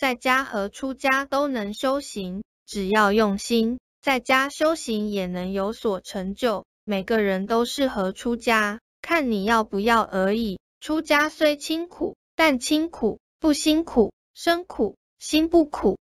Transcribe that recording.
在家和出家都能修行，只要用心，在家修行也能有所成就。每个人都适合出家，看你要不要而已。出家虽清苦，但清苦不辛苦，生苦心不苦。